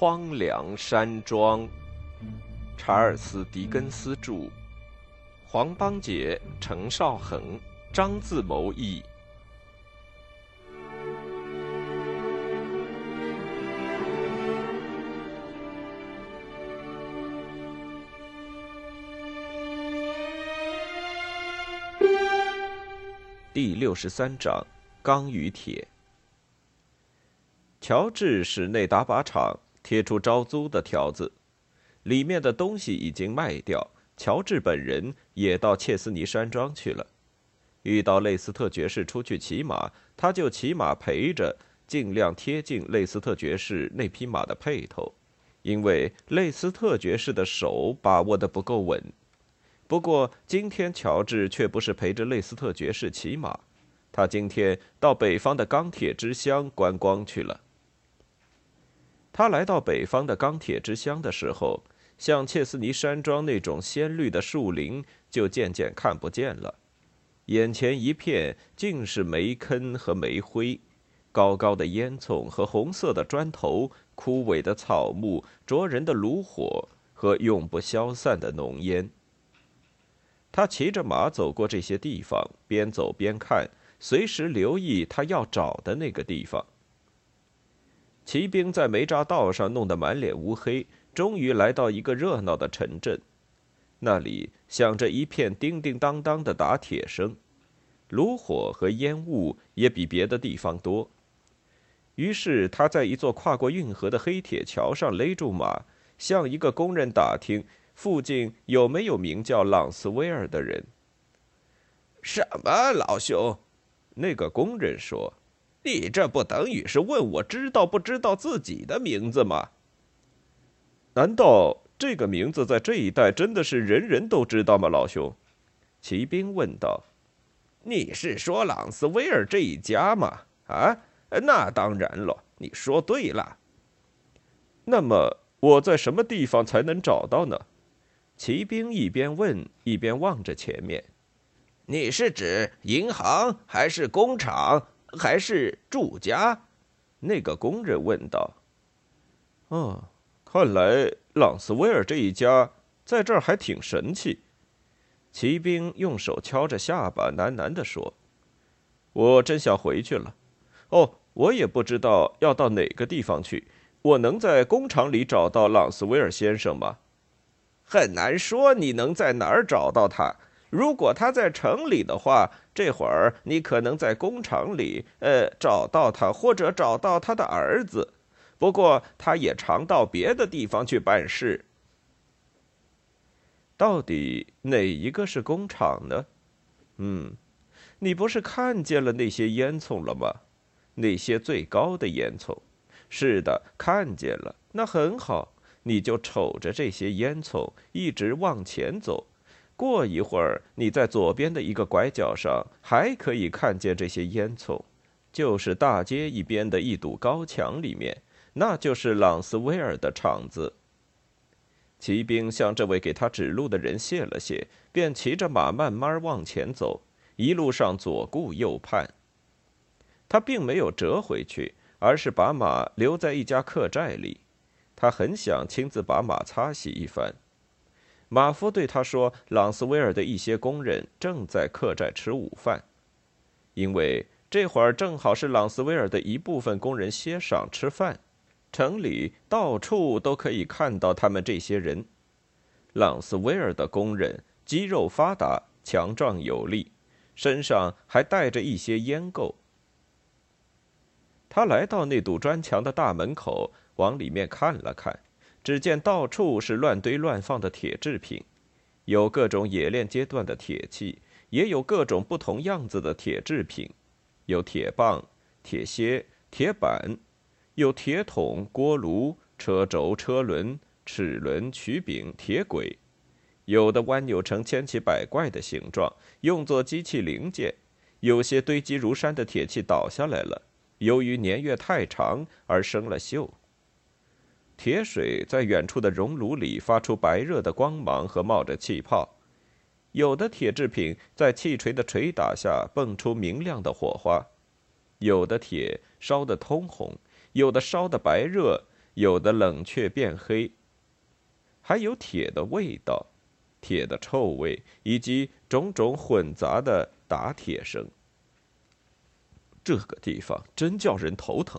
荒凉山庄，查尔斯·狄更斯著，黄邦杰、程少恒、张自谋译。第六十三章：钢与铁。乔治使内达靶场贴出招租的条子，里面的东西已经卖掉。乔治本人也到切斯尼山庄去了。遇到雷斯特爵士出去骑马，他就骑马陪着，尽量贴近雷斯特爵士那匹马的配头，因为雷斯特爵士的手把握的不够稳。不过今天乔治却不是陪着雷斯特爵士骑马，他今天到北方的钢铁之乡观光去了。他来到北方的钢铁之乡的时候，像切斯尼山庄那种鲜绿的树林就渐渐看不见了，眼前一片尽是煤坑和煤灰，高高的烟囱和红色的砖头，枯萎的草木，灼人的炉火和永不消散的浓烟。他骑着马走过这些地方，边走边看，随时留意他要找的那个地方。骑兵在煤渣道上弄得满脸乌黑，终于来到一个热闹的城镇，那里响着一片叮叮当当的打铁声，炉火和烟雾也比别的地方多。于是他在一座跨过运河的黑铁桥上勒住马，向一个工人打听附近有没有名叫朗斯威尔的人。什么，老兄？那个工人说。你这不等于是问我知道不知道自己的名字吗？难道这个名字在这一带真的是人人都知道吗，老兄？骑兵问道。你是说朗斯威尔这一家吗？啊，那当然了，你说对了。那么我在什么地方才能找到呢？骑兵一边问一边望着前面。你是指银行还是工厂？还是住家？那个工人问道。“哦，看来朗斯威尔这一家在这儿还挺神气。”骑兵用手敲着下巴，喃喃地说：“我真想回去了。哦，我也不知道要到哪个地方去。我能在工厂里找到朗斯威尔先生吗？很难说。你能在哪儿找到他？”如果他在城里的话，这会儿你可能在工厂里，呃，找到他，或者找到他的儿子。不过，他也常到别的地方去办事。到底哪一个是工厂呢？嗯，你不是看见了那些烟囱了吗？那些最高的烟囱。是的，看见了。那很好，你就瞅着这些烟囱，一直往前走。过一会儿，你在左边的一个拐角上还可以看见这些烟囱，就是大街一边的一堵高墙里面，那就是朗斯威尔的厂子。骑兵向这位给他指路的人谢了谢，便骑着马慢慢往前走，一路上左顾右盼。他并没有折回去，而是把马留在一家客栈里，他很想亲自把马擦洗一番。马夫对他说：“朗斯威尔的一些工人正在客栈吃午饭，因为这会儿正好是朗斯威尔的一部分工人歇晌吃饭。城里到处都可以看到他们这些人。朗斯威尔的工人肌肉发达、强壮有力，身上还带着一些烟垢。他来到那堵砖墙的大门口，往里面看了看。”只见到处是乱堆乱放的铁制品，有各种冶炼阶段的铁器，也有各种不同样子的铁制品，有铁棒、铁楔、铁板，有铁桶、锅炉、车轴、车轮、齿轮、曲柄、铁轨，有的弯扭成千奇百怪的形状，用作机器零件；有些堆积如山的铁器倒下来了，由于年月太长而生了锈。铁水在远处的熔炉里发出白热的光芒和冒着气泡，有的铁制品在气锤的捶打下蹦出明亮的火花，有的铁烧得通红，有的烧得白热，有的冷却变黑，还有铁的味道，铁的臭味，以及种种混杂的打铁声。这个地方真叫人头疼。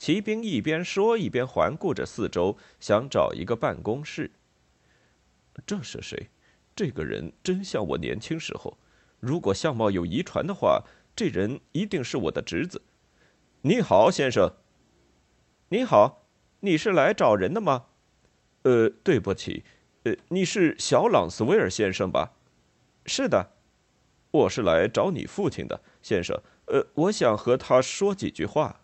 骑兵一边说，一边环顾着四周，想找一个办公室。这是谁？这个人真像我年轻时候。如果相貌有遗传的话，这人一定是我的侄子。你好，先生。你好，你是来找人的吗？呃，对不起，呃，你是小朗斯威尔先生吧？是的，我是来找你父亲的，先生。呃，我想和他说几句话。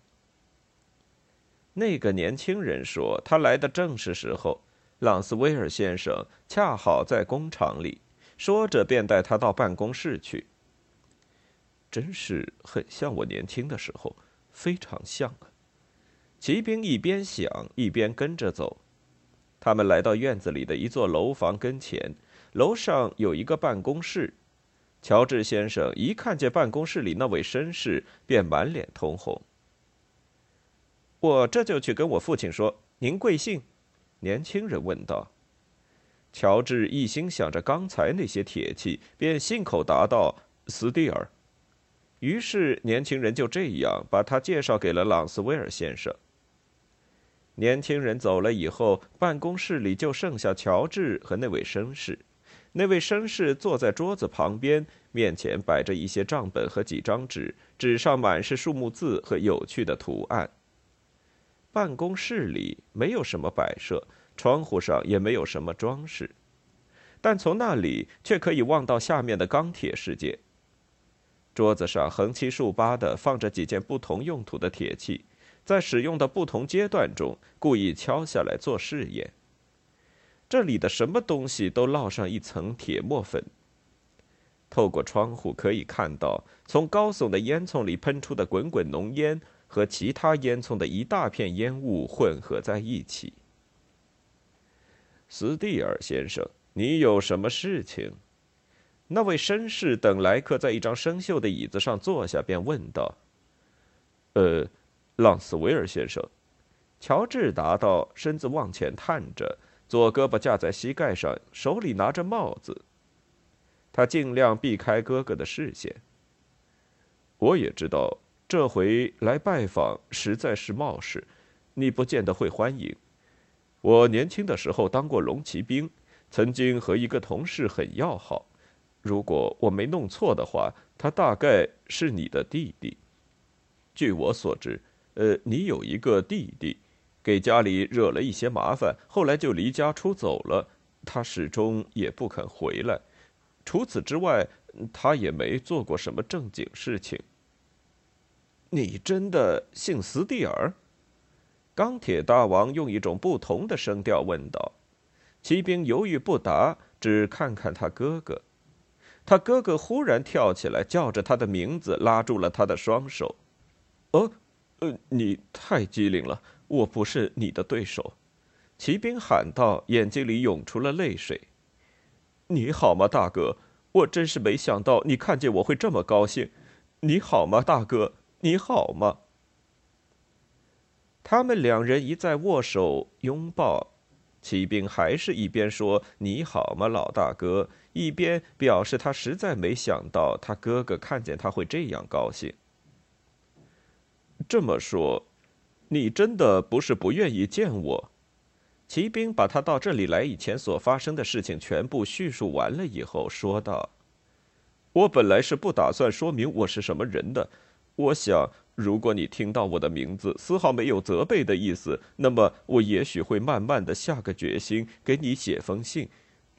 那个年轻人说：“他来的正是时候。”朗斯威尔先生恰好在工厂里，说着便带他到办公室去。真是很像我年轻的时候，非常像啊！骑兵一边想一边跟着走。他们来到院子里的一座楼房跟前，楼上有一个办公室。乔治先生一看见办公室里那位绅士，便满脸通红。我这就去跟我父亲说。您贵姓？年轻人问道。乔治一心想着刚才那些铁器，便信口答道：“斯蒂尔。”于是年轻人就这样把他介绍给了朗斯威尔先生。年轻人走了以后，办公室里就剩下乔治和那位绅士。那位绅士坐在桌子旁边，面前摆着一些账本和几张纸，纸上满是数目字和有趣的图案。办公室里没有什么摆设，窗户上也没有什么装饰，但从那里却可以望到下面的钢铁世界。桌子上横七竖八的放着几件不同用途的铁器，在使用的不同阶段中故意敲下来做试验。这里的什么东西都烙上一层铁墨粉。透过窗户可以看到，从高耸的烟囱里喷出的滚滚浓烟。和其他烟囱的一大片烟雾混合在一起。斯蒂尔先生，你有什么事情？那位绅士等来客在一张生锈的椅子上坐下，便问道：“呃，朗斯维尔先生。”乔治答道，身子往前探着，左胳膊架在膝盖上，手里拿着帽子。他尽量避开哥哥的视线。我也知道。这回来拜访实在是冒失，你不见得会欢迎。我年轻的时候当过龙骑兵，曾经和一个同事很要好。如果我没弄错的话，他大概是你的弟弟。据我所知，呃，你有一个弟弟，给家里惹了一些麻烦，后来就离家出走了。他始终也不肯回来。除此之外，他也没做过什么正经事情。你真的姓斯蒂尔？钢铁大王用一种不同的声调问道。骑兵犹豫不答，只看看他哥哥。他哥哥忽然跳起来，叫着他的名字，拉住了他的双手。“哦，呃，你太机灵了，我不是你的对手。”骑兵喊道，眼睛里涌出了泪水。“你好吗，大哥？我真是没想到你看见我会这么高兴。你好吗，大哥？”你好吗？他们两人一再握手拥抱，骑兵还是一边说“你好吗，老大哥”，一边表示他实在没想到他哥哥看见他会这样高兴。这么说，你真的不是不愿意见我？骑兵把他到这里来以前所发生的事情全部叙述完了以后，说道：“我本来是不打算说明我是什么人的。”我想，如果你听到我的名字，丝毫没有责备的意思，那么我也许会慢慢的下个决心，给你写封信。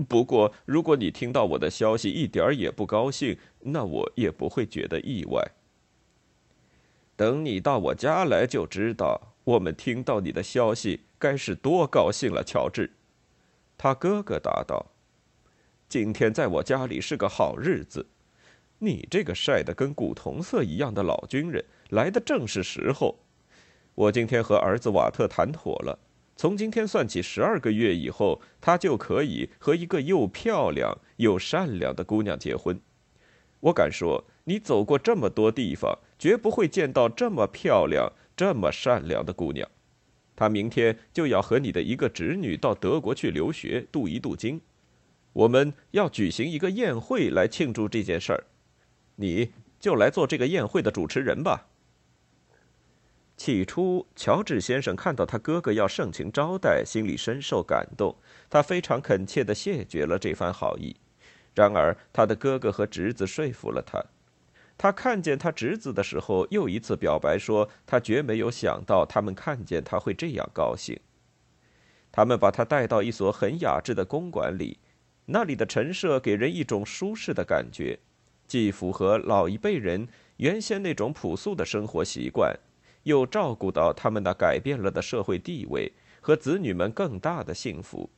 不过，如果你听到我的消息一点儿也不高兴，那我也不会觉得意外。等你到我家来就知道，我们听到你的消息该是多高兴了，乔治。他哥哥答道：“今天在我家里是个好日子。”你这个晒得跟古铜色一样的老军人来的正是时候。我今天和儿子瓦特谈妥了，从今天算起十二个月以后，他就可以和一个又漂亮又善良的姑娘结婚。我敢说，你走过这么多地方，绝不会见到这么漂亮、这么善良的姑娘。他明天就要和你的一个侄女到德国去留学，镀一镀金。我们要举行一个宴会来庆祝这件事儿，你就来做这个宴会的主持人吧。”起初，乔治先生看到他哥哥要盛情招待，心里深受感动，他非常恳切地谢绝了这番好意。然而，他的哥哥和侄子说服了他。他看见他侄子的时候，又一次表白说：“他绝没有想到他们看见他会这样高兴。”他们把他带到一所很雅致的公馆里，那里的陈设给人一种舒适的感觉，既符合老一辈人原先那种朴素的生活习惯，又照顾到他们那改变了的社会地位和子女们更大的幸福。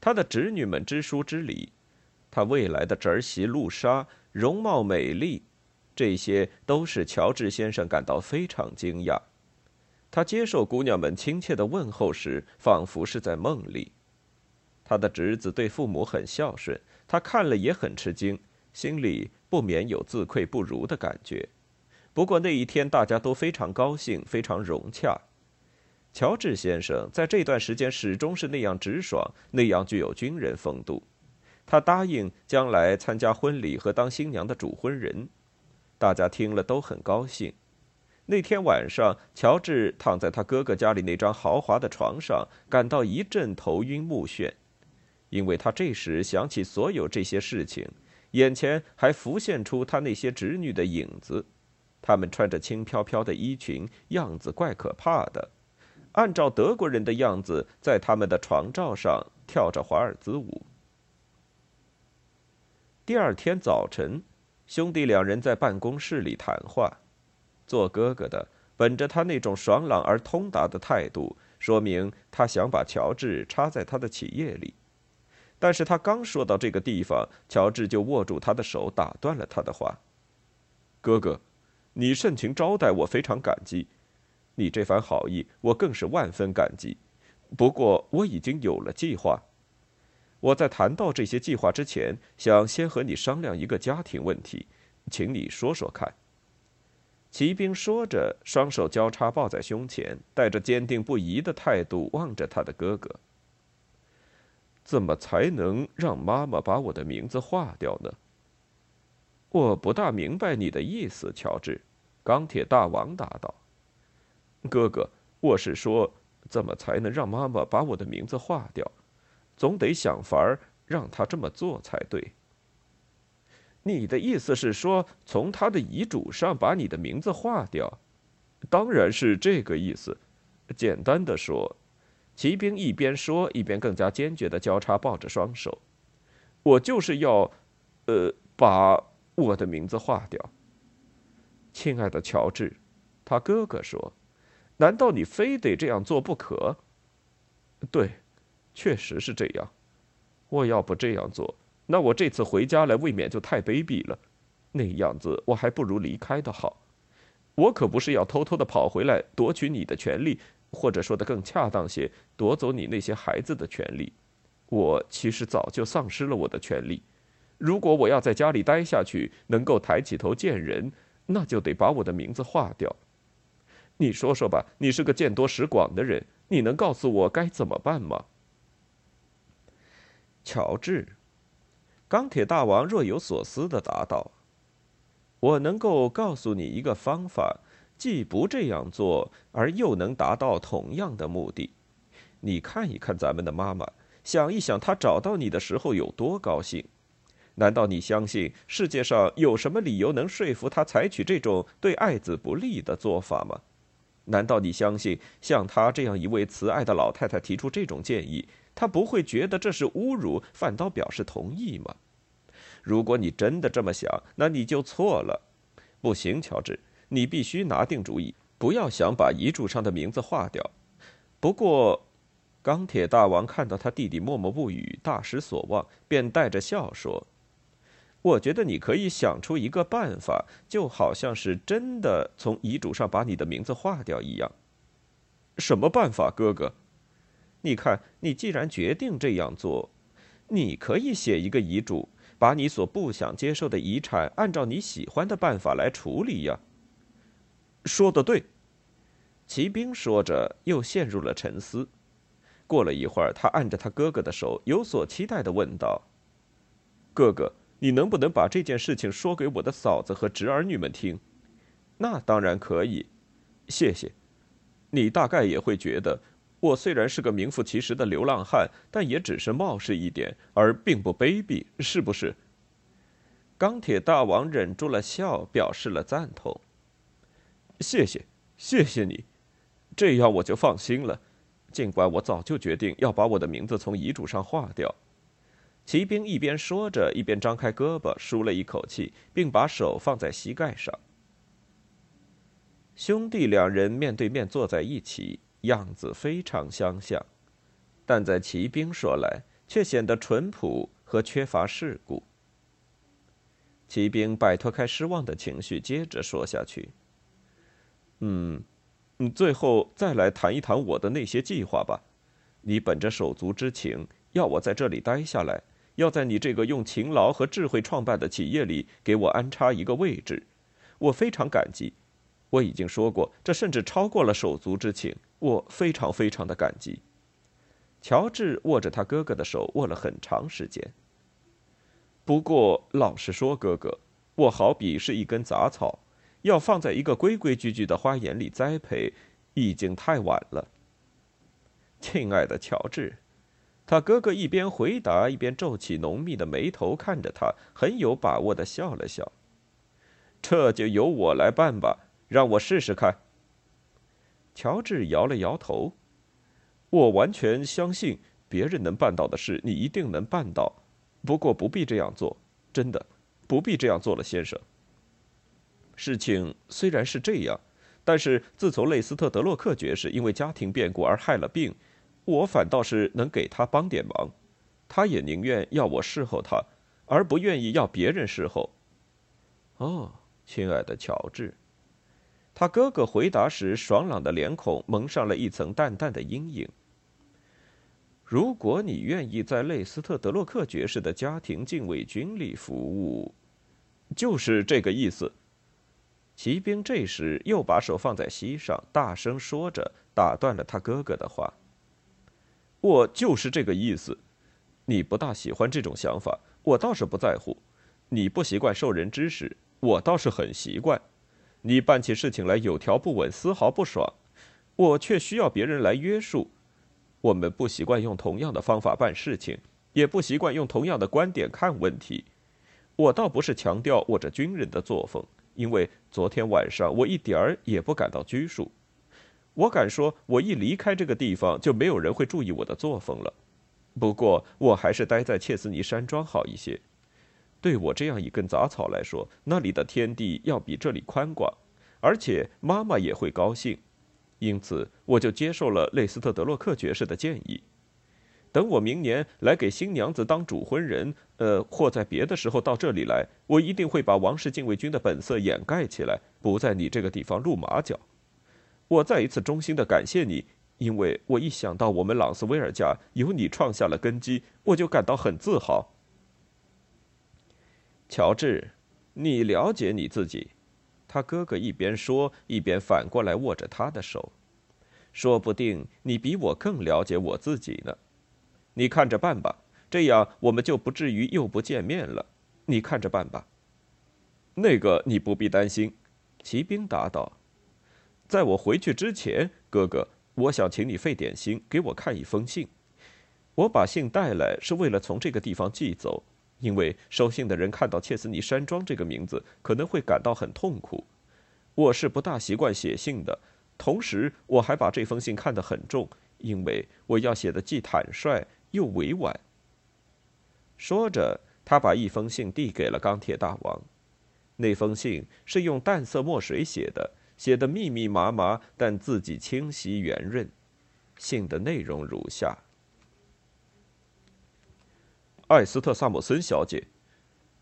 他的侄女们知书知礼。他未来的侄儿媳露莎容貌美丽，这些都使乔治先生感到非常惊讶。他接受姑娘们亲切的问候时，仿佛是在梦里。他的侄子对父母很孝顺，他看了也很吃惊，心里不免有自愧不如的感觉。不过那一天大家都非常高兴，非常融洽。乔治先生在这段时间始终是那样直爽，那样具有军人风度。他答应将来参加婚礼和当新娘的主婚人，大家听了都很高兴。那天晚上，乔治躺在他哥哥家里那张豪华的床上，感到一阵头晕目眩，因为他这时想起所有这些事情，眼前还浮现出他那些侄女的影子，她们穿着轻飘飘的衣裙，样子怪可怕的，按照德国人的样子，在他们的床罩上跳着华尔兹舞。第二天早晨，兄弟两人在办公室里谈话。做哥哥的本着他那种爽朗而通达的态度，说明他想把乔治插在他的企业里。但是他刚说到这个地方，乔治就握住他的手，打断了他的话：“哥哥，你盛情招待我，非常感激。你这番好意，我更是万分感激。不过我已经有了计划。”我在谈到这些计划之前，想先和你商量一个家庭问题，请你说说看。骑兵说着，双手交叉抱在胸前，带着坚定不移的态度望着他的哥哥。怎么才能让妈妈把我的名字划掉呢？我不大明白你的意思，乔治。钢铁大王答道：“哥哥，我是说，怎么才能让妈妈把我的名字划掉？”总得想法儿让他这么做才对。你的意思是说，从他的遗嘱上把你的名字划掉？当然是这个意思。简单的说，骑兵一边说一边更加坚决的交叉抱着双手。我就是要，呃，把我的名字划掉。亲爱的乔治，他哥哥说：“难道你非得这样做不可？”对。确实是这样，我要不这样做，那我这次回家来未免就太卑鄙了。那样子我还不如离开的好。我可不是要偷偷的跑回来夺取你的权利，或者说的更恰当些，夺走你那些孩子的权利。我其实早就丧失了我的权利。如果我要在家里待下去，能够抬起头见人，那就得把我的名字划掉。你说说吧，你是个见多识广的人，你能告诉我该怎么办吗？乔治，钢铁大王若有所思的答道：“我能够告诉你一个方法，既不这样做，而又能达到同样的目的。你看一看咱们的妈妈，想一想她找到你的时候有多高兴。难道你相信世界上有什么理由能说服她采取这种对爱子不利的做法吗？难道你相信像她这样一位慈爱的老太太提出这种建议？”她不会觉得这是侮辱，反倒表示同意吗？如果你真的这么想，那你就错了。不行，乔治，你必须拿定主意，不要想把遗嘱上的名字划掉。不过，钢铁大王看到他弟弟默默不语，大失所望，便带着笑说：“我觉得你可以想出一个办法，就好像是真的从遗嘱上把你的名字划掉一样。什么办法，哥哥？”你看，你既然决定这样做，你可以写一个遗嘱，把你所不想接受的遗产按照你喜欢的办法来处理呀。说的对，骑兵说着，又陷入了沉思。过了一会儿，他按着他哥哥的手，有所期待的问道：“哥哥，你能不能把这件事情说给我的嫂子和侄儿女们听？”“那当然可以，谢谢。你大概也会觉得，我虽然是个名副其实的流浪汉，但也只是冒失一点，而并不卑鄙，是不是？”钢铁大王忍住了笑，表示了赞同。“谢谢，谢谢你，这样我就放心了。”尽管我早就决定要把我的名字从遗嘱上划掉，骑兵一边说着，一边张开胳膊，舒了一口气，并把手放在膝盖上。兄弟两人面对面坐在一起，样子非常相像，但在骑兵说来，却显得淳朴和缺乏世故。骑兵摆脱开失望的情绪，接着说下去：“嗯。”最后再来谈一谈我的那些计划吧。你本着手足之情，要我在这里待下来，要在你这个用勤劳和智慧创办的企业里给我安插一个位置，我非常感激。我已经说过，这甚至超过了手足之情，我非常非常的感激。乔治握着他哥哥的手握了很长时间。不过，老实说，哥哥，我好比是一根杂草。要放在一个规规矩矩的花园里栽培，已经太晚了。亲爱的乔治，他哥哥一边回答，一边皱起浓密的眉头，看着他，很有把握的笑了笑。这就由我来办吧，让我试试看。乔治摇了摇头。我完全相信别人能办到的事，你一定能办到。不过不必这样做，真的，不必这样做了，先生。事情虽然是这样，但是自从雷斯特德洛克爵士因为家庭变故而害了病，我反倒是能给他帮点忙。他也宁愿要我侍候他，而不愿意要别人侍候。哦，亲爱的乔治，他哥哥回答时，爽朗的脸孔蒙上了一层淡淡的阴影。如果你愿意在雷斯特德洛克爵士的家庭禁卫军里服务，就是这个意思。骑兵这时又把手放在膝上，大声说着，打断了他哥哥的话：“我就是这个意思。你不大喜欢这种想法，我倒是不在乎。你不习惯受人指使，我倒是很习惯。你办起事情来有条不紊，丝毫不爽，我却需要别人来约束。我们不习惯用同样的方法办事情，也不习惯用同样的观点看问题。我倒不是强调我这军人的作风。”因为昨天晚上我一点儿也不感到拘束，我敢说，我一离开这个地方，就没有人会注意我的作风了。不过，我还是待在切斯尼山庄好一些。对我这样一根杂草来说，那里的天地要比这里宽广，而且妈妈也会高兴。因此，我就接受了雷斯特德洛克爵士的建议。等我明年来给新娘子当主婚人，呃，或在别的时候到这里来，我一定会把王室禁卫军的本色掩盖起来，不在你这个地方露马脚。我再一次衷心的感谢你，因为我一想到我们朗斯威尔家有你创下了根基，我就感到很自豪。乔治，你了解你自己，他哥哥一边说一边反过来握着他的手，说不定你比我更了解我自己呢。你看着办吧，这样我们就不至于又不见面了。你看着办吧。那个你不必担心，骑兵答道。在我回去之前，哥哥，我想请你费点心，给我看一封信。我把信带来是为了从这个地方寄走，因为收信的人看到切斯尼山庄这个名字，可能会感到很痛苦。我是不大习惯写信的，同时我还把这封信看得很重，因为我要写的既坦率。又委婉。说着，他把一封信递给了钢铁大王。那封信是用淡色墨水写的，写的密密麻麻，但字迹清晰圆润。信的内容如下：艾斯特·萨姆森小姐，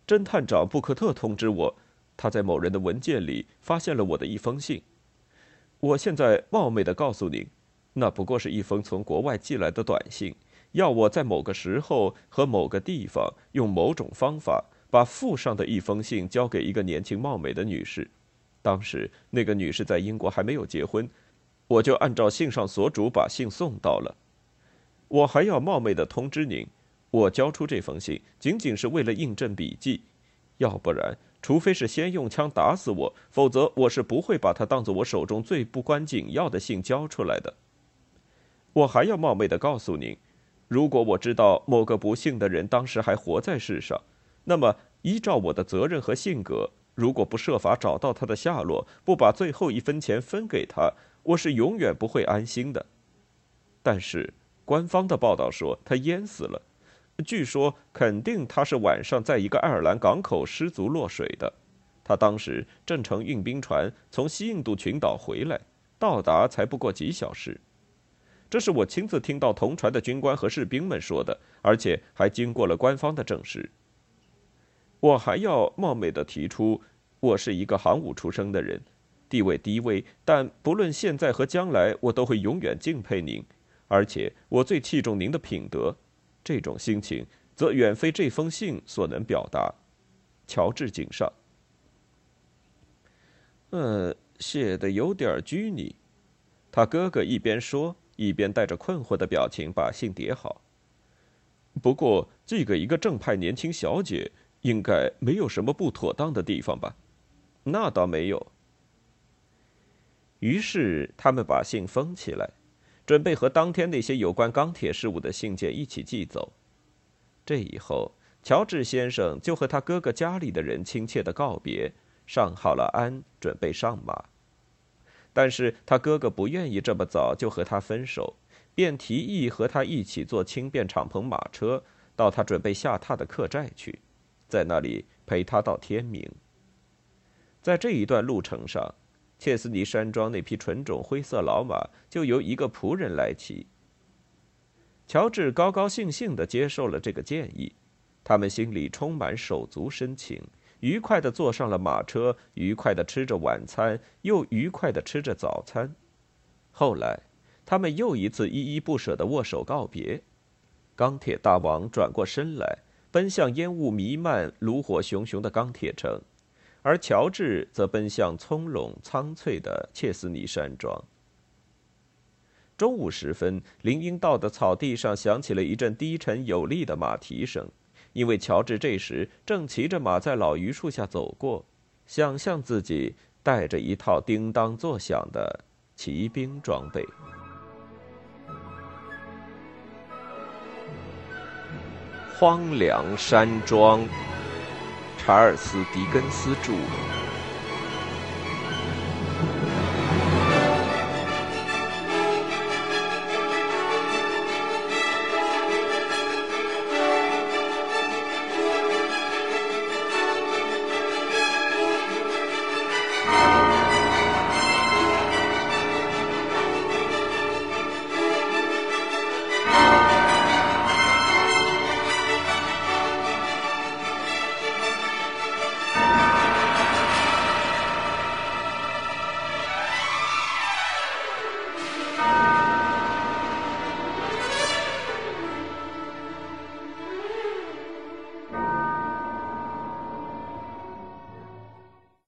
侦探长布克特通知我，他在某人的文件里发现了我的一封信。我现在冒昧的告诉您，那不过是一封从国外寄来的短信。要我在某个时候和某个地方用某种方法把附上的一封信交给一个年轻貌美的女士，当时那个女士在英国还没有结婚，我就按照信上所嘱把信送到了。我还要冒昧的通知您，我交出这封信仅仅是为了印证笔迹，要不然，除非是先用枪打死我，否则我是不会把它当做我手中最不关紧要的信交出来的。我还要冒昧的告诉您，如果我知道某个不幸的人当时还活在世上，那么依照我的责任和性格，如果不设法找到他的下落，不把最后一分钱分给他，我是永远不会安心的。但是。官方的报道说他淹死了，据说肯定他是晚上在一个爱尔兰港口失足落水的。他当时正乘运兵船从西印度群岛回来，到达才不过几小时。这是我亲自听到同船的军官和士兵们说的，而且还经过了官方的证实。我还要冒昧的提出，我是一个行伍出身的人，地位低微，但不论现在和将来，我都会永远敬佩您。而且我最器重您的品德，这种心情则远非这封信所能表达。乔治井上，嗯，写的有点拘泥。他哥哥一边说，一边带着困惑的表情把信叠好。不过寄给一个正派年轻小姐，应该没有什么不妥当的地方吧？那倒没有。于是他们把信封起来。准备和当天那些有关钢铁事务的信件一起寄走。这以后，乔治先生就和他哥哥家里的人亲切的告别，上好了鞍，准备上马。但是他哥哥不愿意这么早就和他分手，便提议和他一起坐轻便敞篷马车到他准备下榻的客栈去，在那里陪他到天明。在这一段路程上。切斯尼山庄那匹纯种灰色老马就由一个仆人来骑。乔治高高兴兴地接受了这个建议，他们心里充满手足深情，愉快地坐上了马车，愉快地吃着晚餐，又愉快地吃着早餐。后来，他们又一次依依不舍地握手告别。钢铁大王转过身来，奔向烟雾弥漫、炉火熊熊的钢铁城。而乔治则奔向葱茏苍翠的切斯尼山庄。中午时分，林荫道的草地上响起了一阵低沉有力的马蹄声，因为乔治这时正骑着马在老榆树下走过，想象自己带着一套叮当作响的骑兵装备。荒凉山庄。查尔斯·狄更斯著。